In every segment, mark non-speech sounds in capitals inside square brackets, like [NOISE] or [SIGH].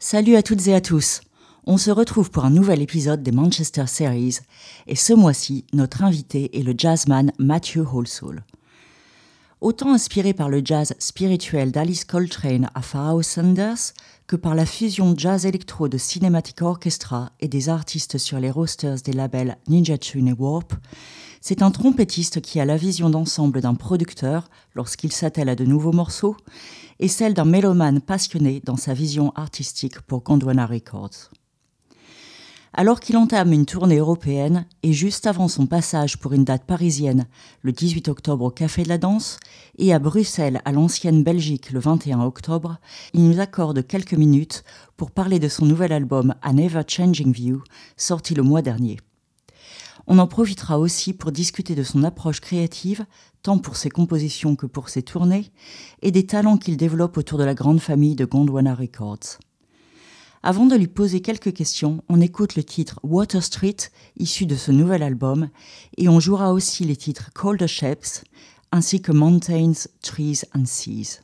Salut à toutes et à tous. On se retrouve pour un nouvel épisode des Manchester Series et ce mois-ci, notre invité est le jazzman Matthew Holsoul. Autant inspiré par le jazz spirituel d'Alice Coltrane à Pharaoh Sanders que par la fusion jazz-électro de Cinematic Orchestra et des artistes sur les rosters des labels Ninja Tune et Warp, c'est un trompettiste qui a la vision d'ensemble d'un producteur lorsqu'il s'attelle à de nouveaux morceaux et celle d'un mélomane passionné dans sa vision artistique pour Gondwana Records. Alors qu'il entame une tournée européenne et juste avant son passage pour une date parisienne le 18 octobre au Café de la Danse et à Bruxelles à l'ancienne Belgique le 21 octobre, il nous accorde quelques minutes pour parler de son nouvel album An Ever Changing View sorti le mois dernier. On en profitera aussi pour discuter de son approche créative, tant pour ses compositions que pour ses tournées, et des talents qu'il développe autour de la grande famille de Gondwana Records. Avant de lui poser quelques questions, on écoute le titre Water Street, issu de ce nouvel album, et on jouera aussi les titres Colder Shapes, ainsi que Mountains, Trees and Seas.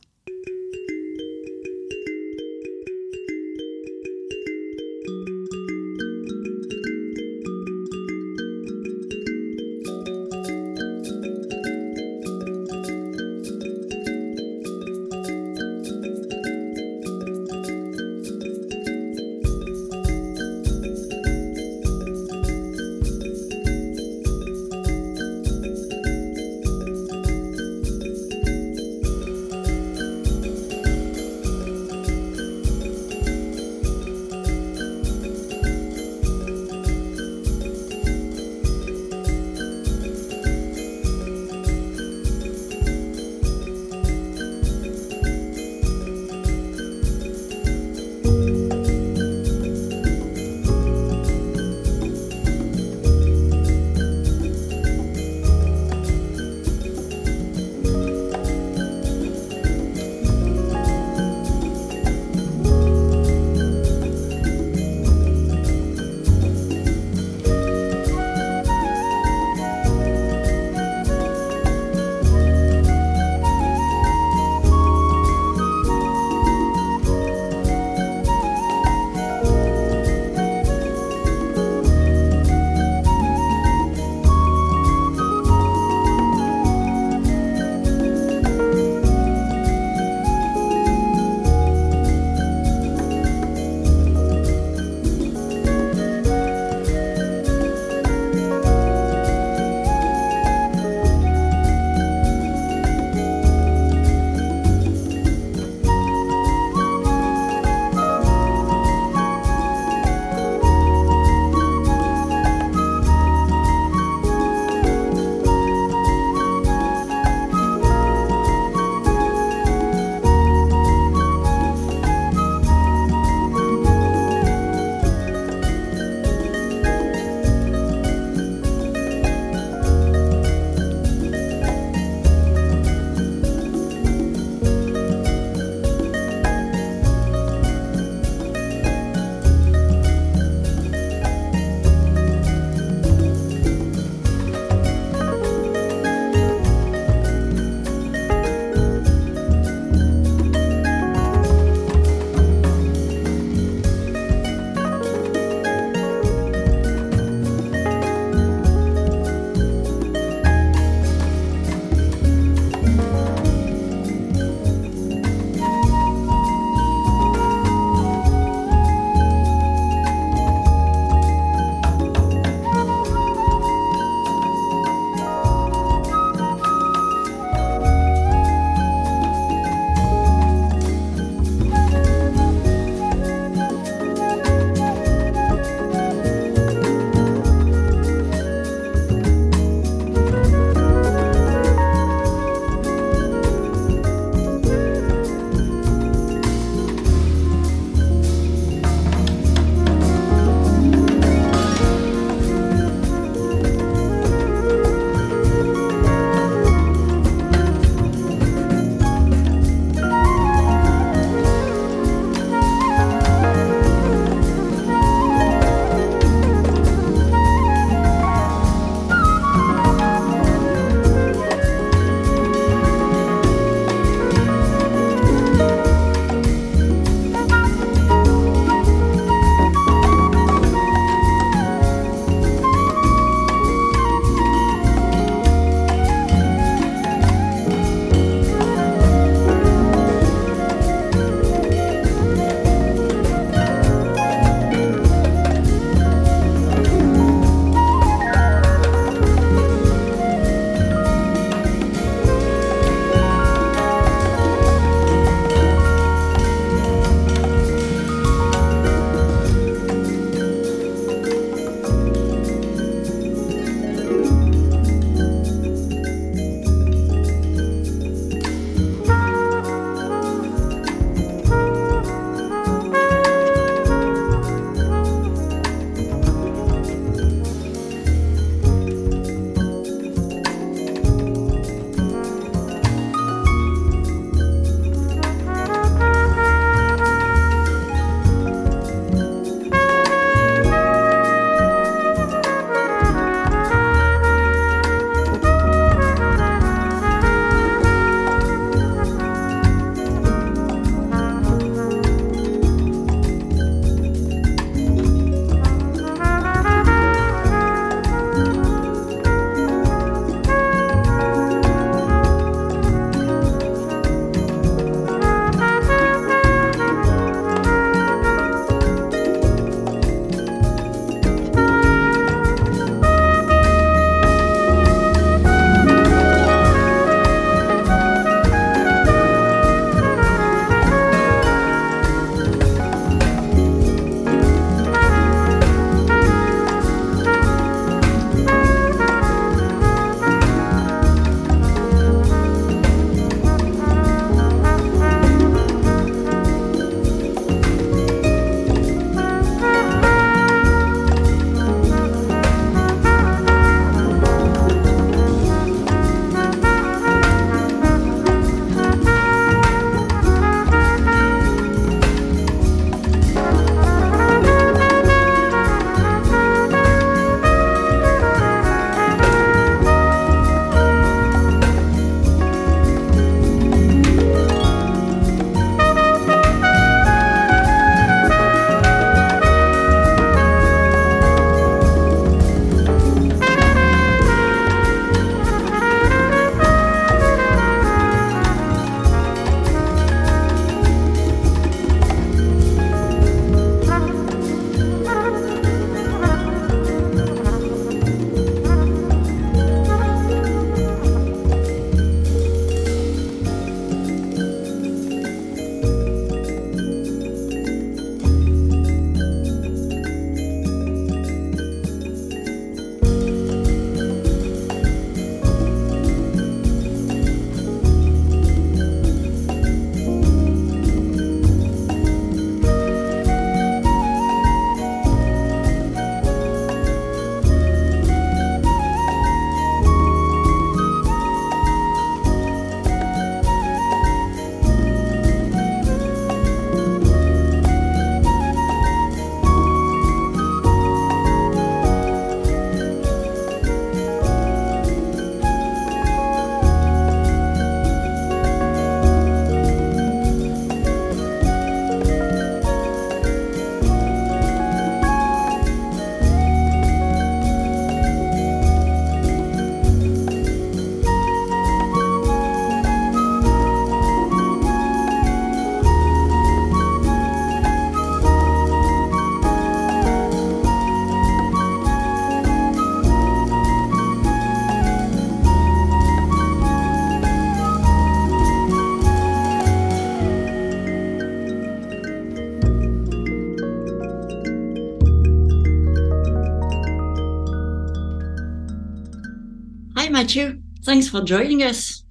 Thanks for joining us.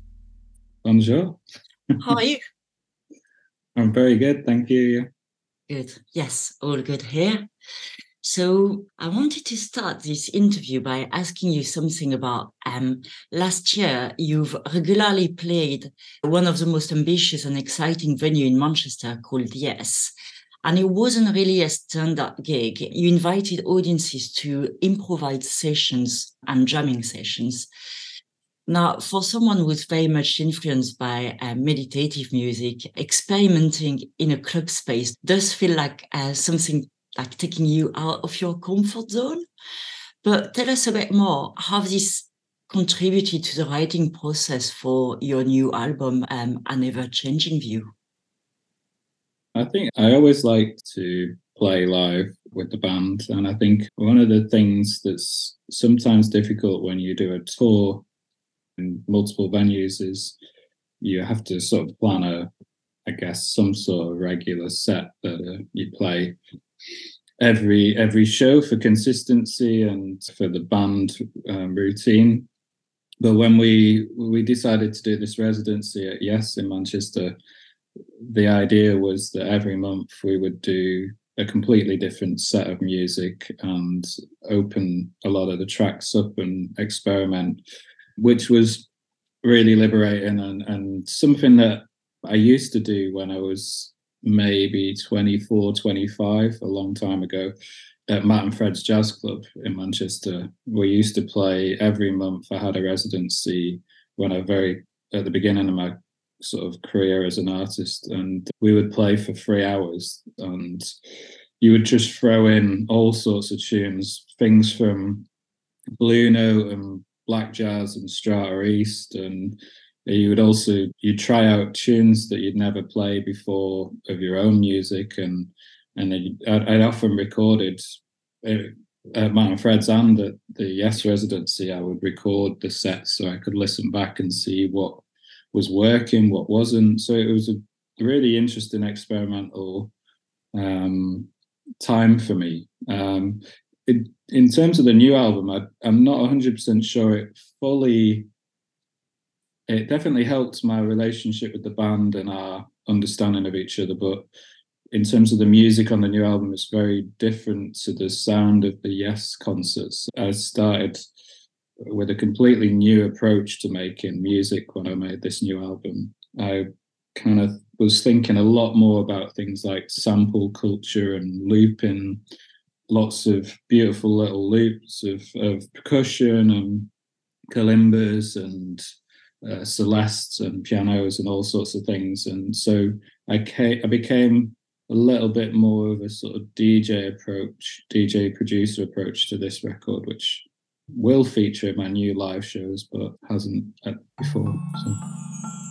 Bonjour. How are you? [LAUGHS] I'm very good, thank you. Good. Yes, all good here. So I wanted to start this interview by asking you something about um, last year. You've regularly played one of the most ambitious and exciting venue in Manchester called Yes. And it wasn't really a standard gig. You invited audiences to improvise sessions and jamming sessions. Now, for someone who's very much influenced by uh, meditative music, experimenting in a club space does feel like uh, something like taking you out of your comfort zone. But tell us a bit more how this contributed to the writing process for your new album, um, An Ever Changing View. I think I always like to play live with the band. And I think one of the things that's sometimes difficult when you do a tour in multiple venues is you have to sort of plan a, I guess, some sort of regular set that uh, you play every every show for consistency and for the band um, routine. But when we we decided to do this residency at Yes in Manchester, the idea was that every month we would do a completely different set of music and open a lot of the tracks up and experiment, which was really liberating and, and something that I used to do when I was maybe 24, 25, a long time ago, at Matt and Phred's Jazz Club in Manchester. We used to play every month. I had a residency when I very at the beginning of my sort of career as an artist, and we would play for three hours, and you would just throw in all sorts of tunes, things from Blue Note and Black Jazz and Strata East and you would also you try out tunes that you'd never played before of your own music and and I'd, I'd often recorded uh, at Matt and Phred's and at the Yes residency I would record the sets so I could listen back and see what was working what wasn't. So it was a really interesting experimental um, time for me. Um, it, in terms of the new album I, I'm not 100% sure it fully it definitely helped my relationship with the band and our understanding of each other. But in terms of the music on the new album, it's very different to the sound of the Yes concerts. I started with a completely new approach to making music when I made this new album. I kind of was thinking a lot more about things like sample culture and looping, lots of beautiful little loops of, of percussion and kalimbas and uh, celestes and pianos and all sorts of things. And so I, came, I became a little bit more of a sort of DJ approach, DJ producer approach to this record, which will feature in my new live shows, but hasn't uh, before. So.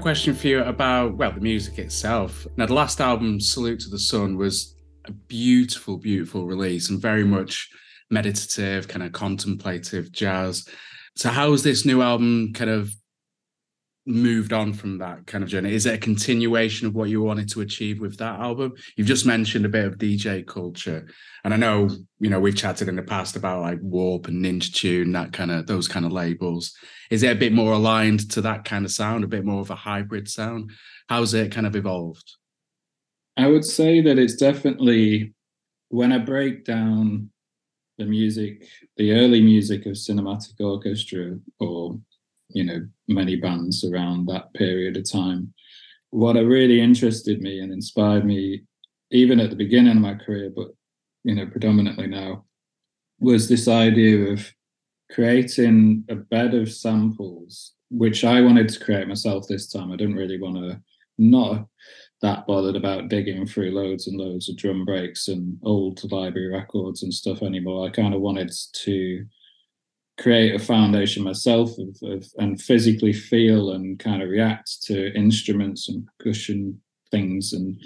Question for you about well the music itself. Now the last album, Salute to the Sun, was a beautiful, beautiful release and very much meditative, kind of contemplative jazz. So how's this new album kind of moved on from that kind of journey? Is it a continuation of what you wanted to achieve with that album? You've just mentioned a bit of DJ culture. And I know, you know, we've chatted in the past about like Warp and Ninja Tune, that kind of those kind of labels. Is it a bit more aligned to that kind of sound, a bit more of a hybrid sound? How's it kind of evolved? I would say that it's definitely when I break down the music, the early music of cinematic orchestra or you know many bands around that period of time. What really interested me and inspired me, even at the beginning of my career, but you know predominantly now, was this idea of creating a bed of samples, which I wanted to create myself this time. I didn't really want to not that bothered about digging through loads and loads of drum breaks and old library records and stuff anymore. I kind of wanted to create a foundation myself of, of, and physically feel and kind of react to instruments and percussion things and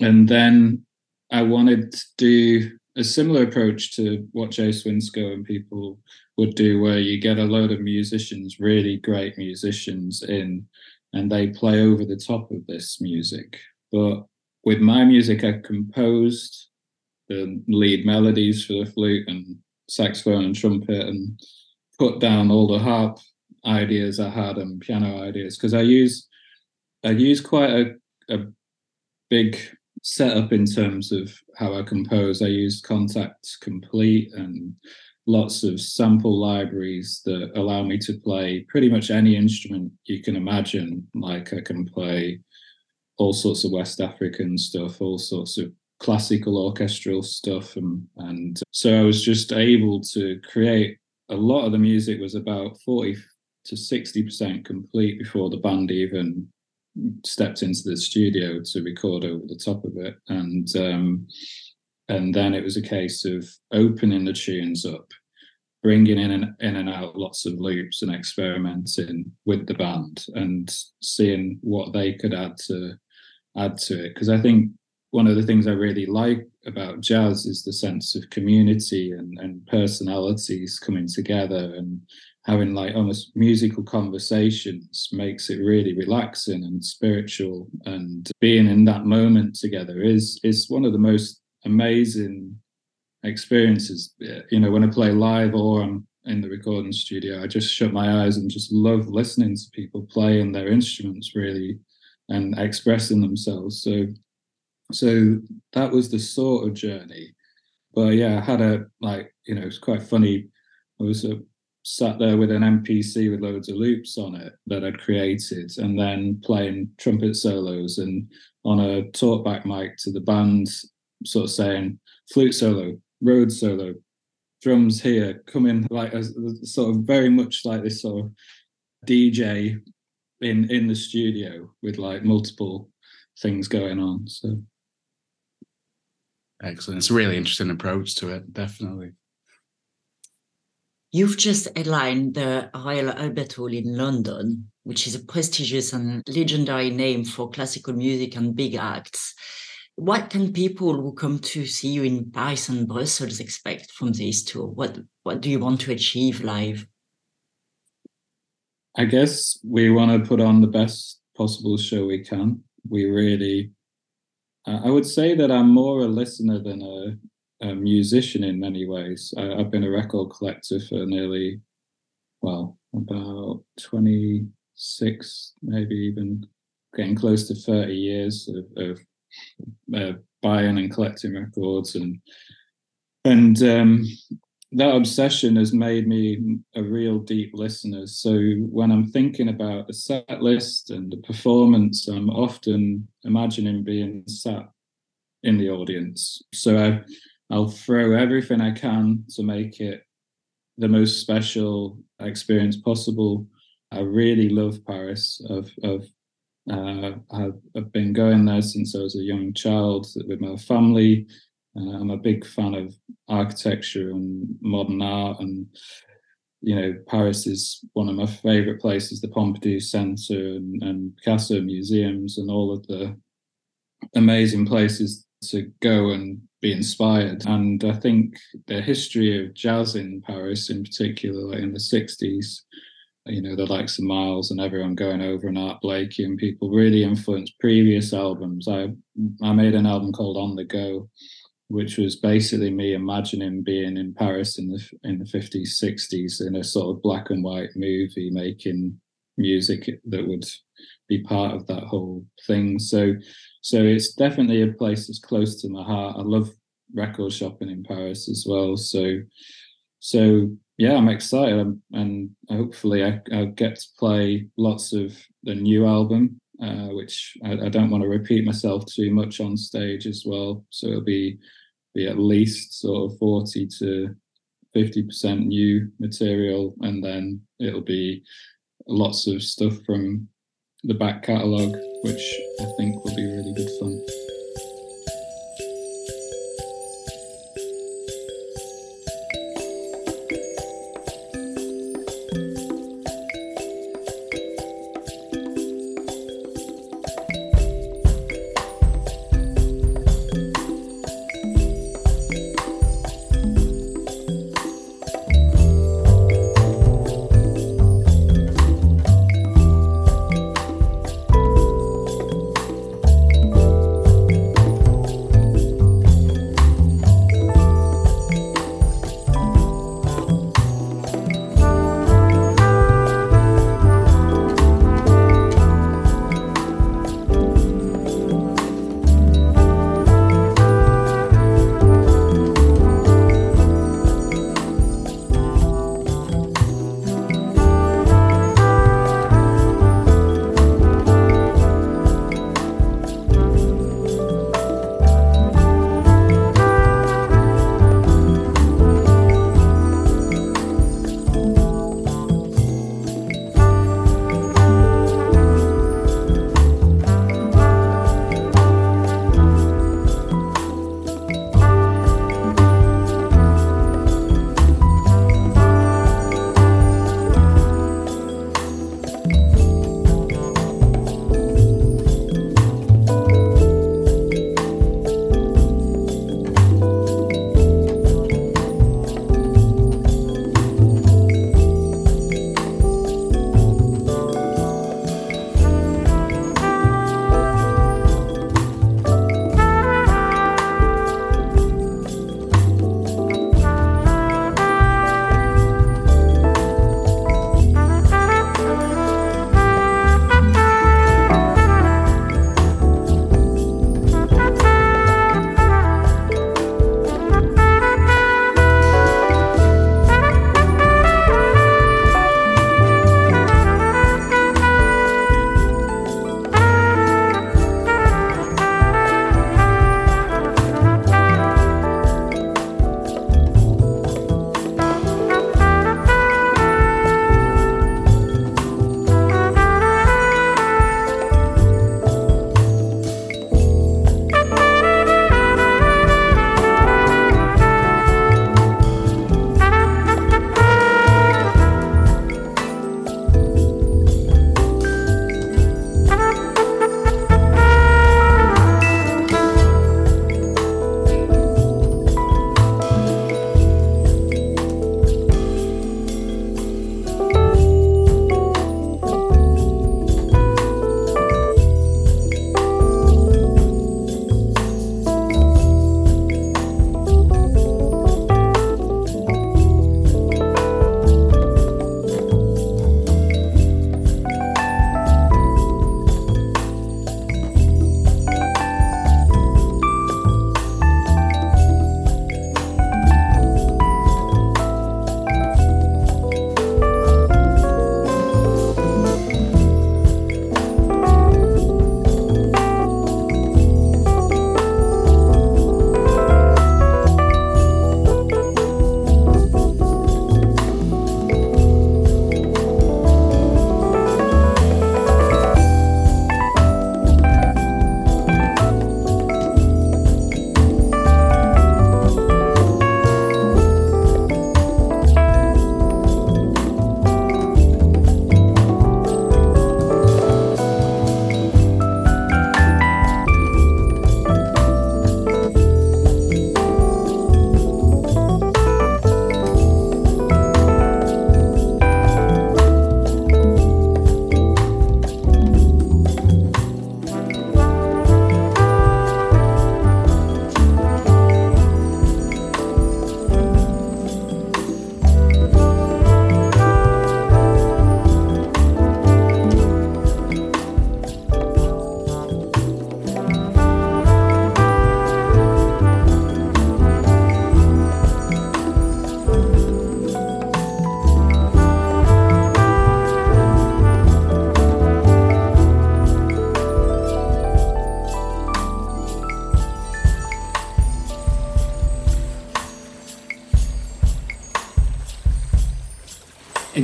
and then I wanted to do a similar approach to what Jay Swinscoe and people would do, where you get a load of musicians, really great musicians in, and they play over the top of this music. But with my music, I composed the lead melodies for the flute and saxophone and trumpet and put down all the harp ideas I had and piano ideas because I use I use quite a, a big setup in terms of how I compose. I use Kontakt Komplete and lots of sample libraries that allow me to play pretty much any instrument you can imagine. Like I can play all sorts of West African stuff, all sorts of classical orchestral stuff and and so I was just able to create a lot of the music was about 40 to 60% complete before the band even stepped into the studio to record over the top of it. And um, and then it was a case of opening the tunes up bringing in and in and out lots of loops and experimenting with the band and seeing what they could add to add to it. Because i think one of the things I really like about jazz is the sense of community and, and personalities coming together and having like almost musical conversations makes it really relaxing and spiritual. And being in that moment together is is one of the most amazing experiences. You know when i play live or i'm in the recording studio i just shut my eyes and just love listening to people playing their instruments really and expressing themselves. So so that was the sort of journey. But yeah i had a like you know it's quite funny. I was uh, sat there with an mpc with loads of loops on it that i'd created and then playing trumpet solos and on a talkback mic to the band sort of saying flute solo road solo drums here come in like a, sort of very much like this sort of dj in in the studio with like multiple things going on so Excellent. It's a really interesting approach to it, definitely. You've just headlined the Royal Albert Hall in London, which is a prestigious and legendary name for classical music and big acts. What can people who come to see you in Paris and Brussels expect from this tour? What what do you want to achieve live? I guess we want to put on the best possible show we can. We really I would say that I'm more a listener than a, a musician in many ways. I, have been a record collector for nearly, well, about 26, maybe even getting close to 30 years of, of uh, buying and collecting records and and um, that obsession has made me a real deep listener. So when I'm thinking about a set list and a performance, I'm often imagining being sat in the audience. So I, I'll throw everything I can to make it the most special experience possible. I really love Paris. I've, I've, uh, I've, I've been going there since I was a young child with my family. Uh, I'm a big fan of architecture and modern art, and you know, Paris is one of my favorite places, the Pompidou Center and, and Picasso museums and all of the amazing places to go and be inspired. And I think the history of jazz in Paris, in particular, like in the 60s, you know, the likes of Miles and everyone going over and Art Blakey and people really influenced previous albums. I I made an album called On the Go, which was basically me imagining being in Paris in the in the 50s, 60s in a sort of black and white movie making music that would be part of that whole thing. So so it's definitely a place that's close to my heart. I love record shopping in Paris as well. So so yeah, I'm excited, and hopefully I, will get to play lots of the new album, uh, which I, I, don't want to repeat myself too much on stage as well. So it'll be be at least sort of forty to fifty percent new material, and then it'll be lots of stuff from the back catalogue, which I think will be really good fun.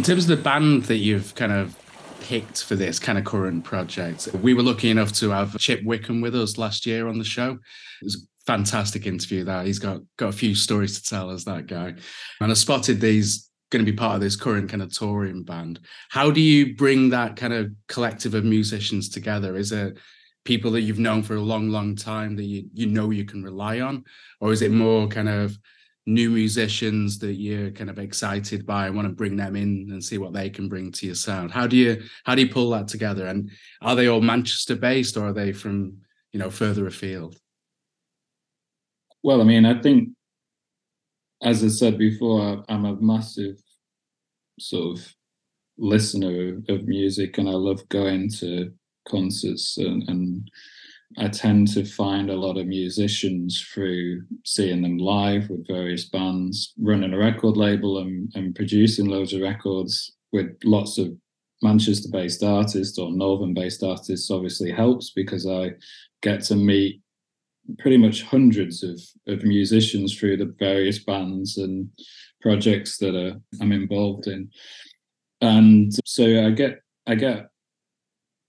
Terms of the band that you've kind of picked for this kind of current project, we were lucky enough to have Chip Wickham with us last year on the show. It was a fantastic interview that he's got got a few stories to tell as that guy. And I spotted these going to be part of this current kind of touring band. How do you bring that kind of collective of musicians together? Is it people that you've known for a long, long time that you you know you can rely on, or is it more kind of new musicians that you're kind of excited by and want to bring them in and see what they can bring to your sound? How do you how do you pull that together? And are they all Manchester based or are they from you know further afield? Well, I mean, I think as I said before, I'm a massive sort of listener of music and I love going to concerts and, and I tend to find a lot of musicians through seeing them live with various bands, running a record label and, and producing loads of records with lots of Manchester based artists or Northern based artists obviously helps because I get to meet pretty much hundreds of, of musicians through the various bands and projects that are, I'm involved in. And so I get, I get,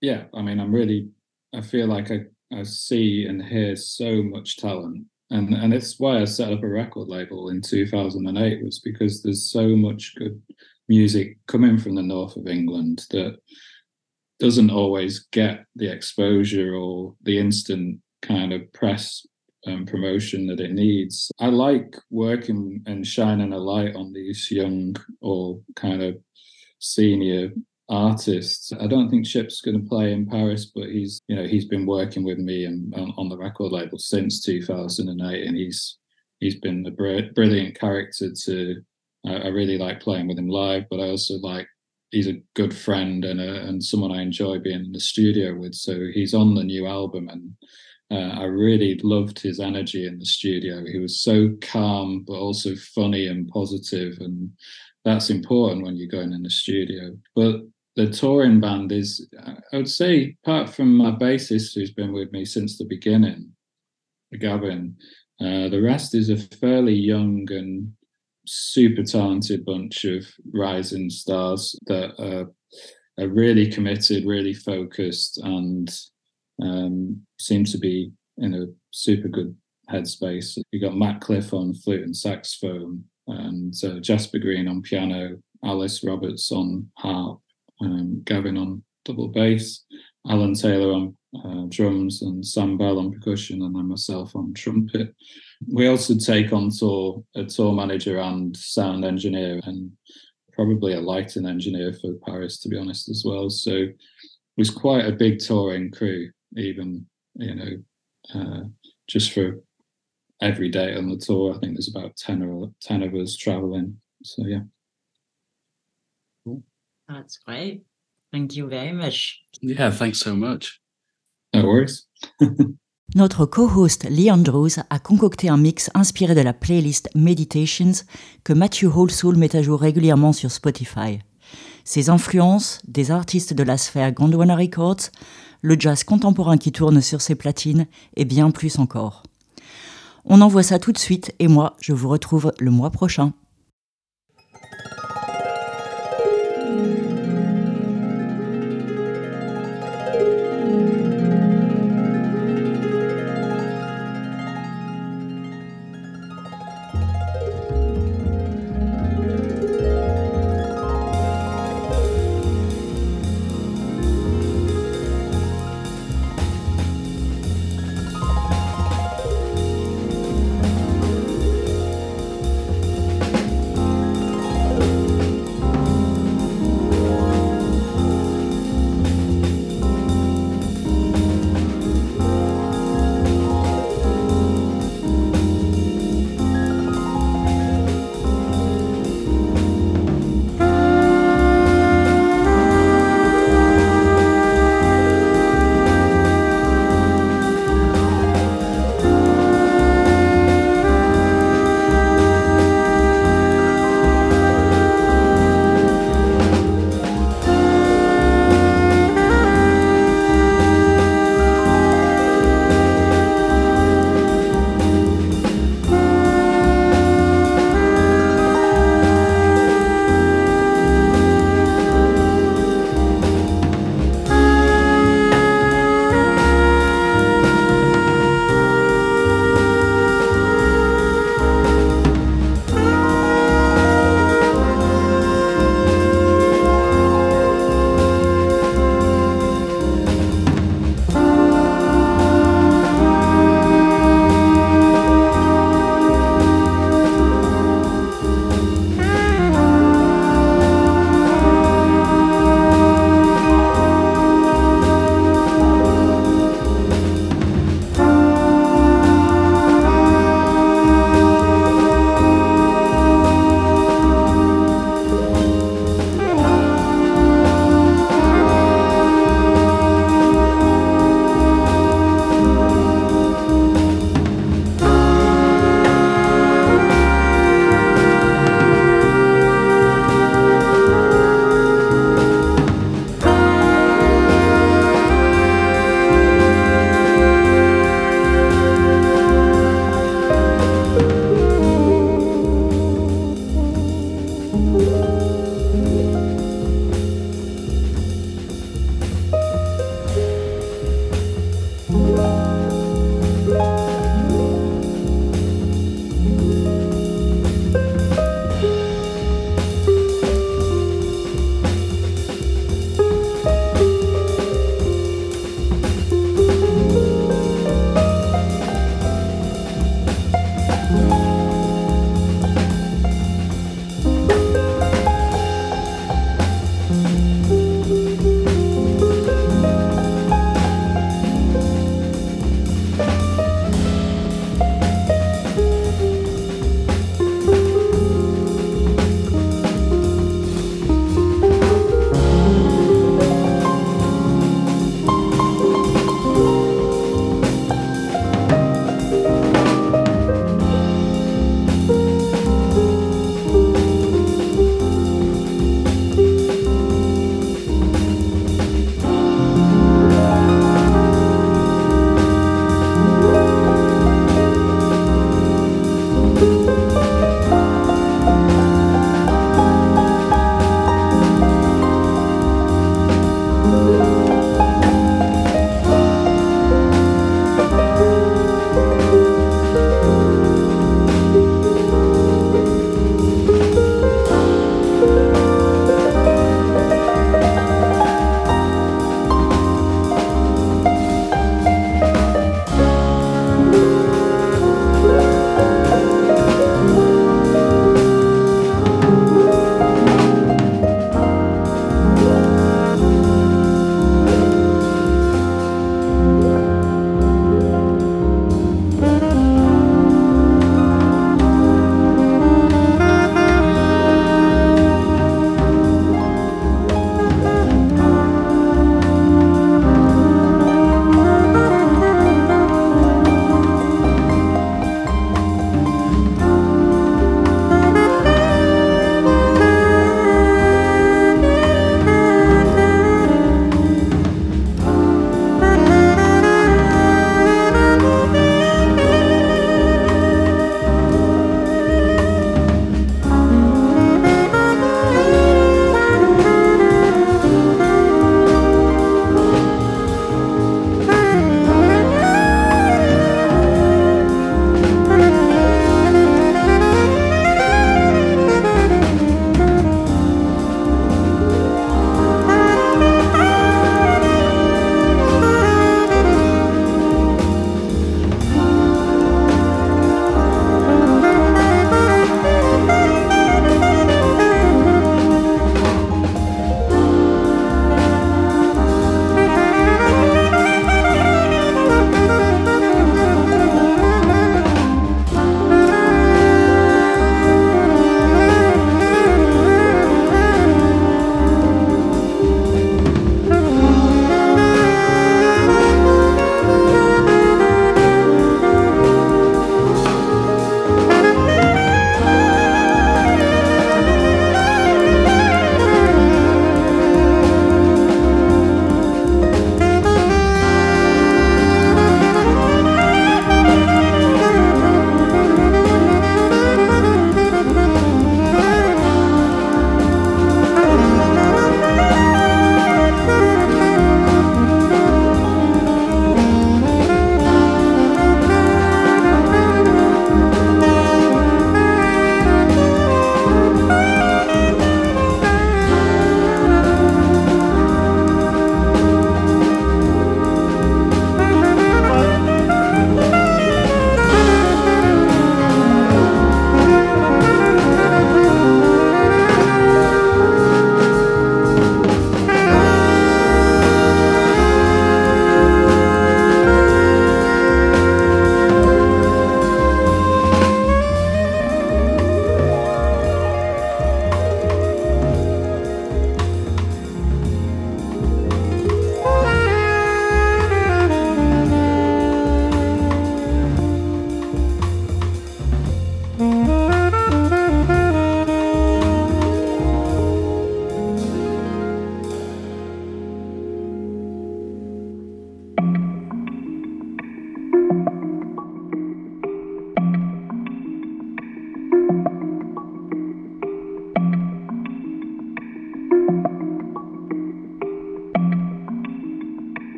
yeah, I mean, I'm really, I feel like I, I see and hear so much talent. And, and it's why I set up a record label in 2008 was because there's so much good music coming from the north of England that doesn't always get the exposure or the instant kind of press and promotion that it needs. I like working and shining a light on these young or kind of senior artists. I don't think Chip's going to play in Paris, but he's you know he's been working with me and on, on the record label since 2008, and he's he's been a br- brilliant character to. I, really like playing with him live, but I also like he's a good friend and a, and someone I enjoy being in the studio with. So he's on the new album, and uh, I really loved his energy in the studio. He was so calm, but also funny and positive, and that's important when you're going in the studio. But the touring band is, I would say, apart from my bassist who's been with me since the beginning, Gavin, uh, the rest is a fairly young and super talented bunch of rising stars that are, are really committed, really focused, and um, seem to be in a super good headspace. You got Matt Cliff on flute and saxophone, and uh, Jasper Green on piano, Alice Roberts on harp, um, Gavin on double bass, Alan Taylor on uh, drums, and Sam Bell on percussion, and then myself on trumpet. We also take on tour a tour manager and sound engineer, and probably a lighting engineer for Paris, to be honest, as well. So it was quite a big touring crew, even you know, uh, just for every day on the tour. I think there's about ten or ten of us traveling. So yeah. That's great. Thank you very much. Yeah, thanks so much. No worries. [LAUGHS] Notre co-host Lee Andrews a concocté un mix inspiré de la playlist Meditations que Matthew Holsoul met à jour régulièrement sur Spotify. Ses influences, des artistes de la sphère Gondwana Records, le jazz contemporain qui tourne sur ses platines et bien plus encore. On envoie ça tout de suite et moi, je vous retrouve le mois prochain.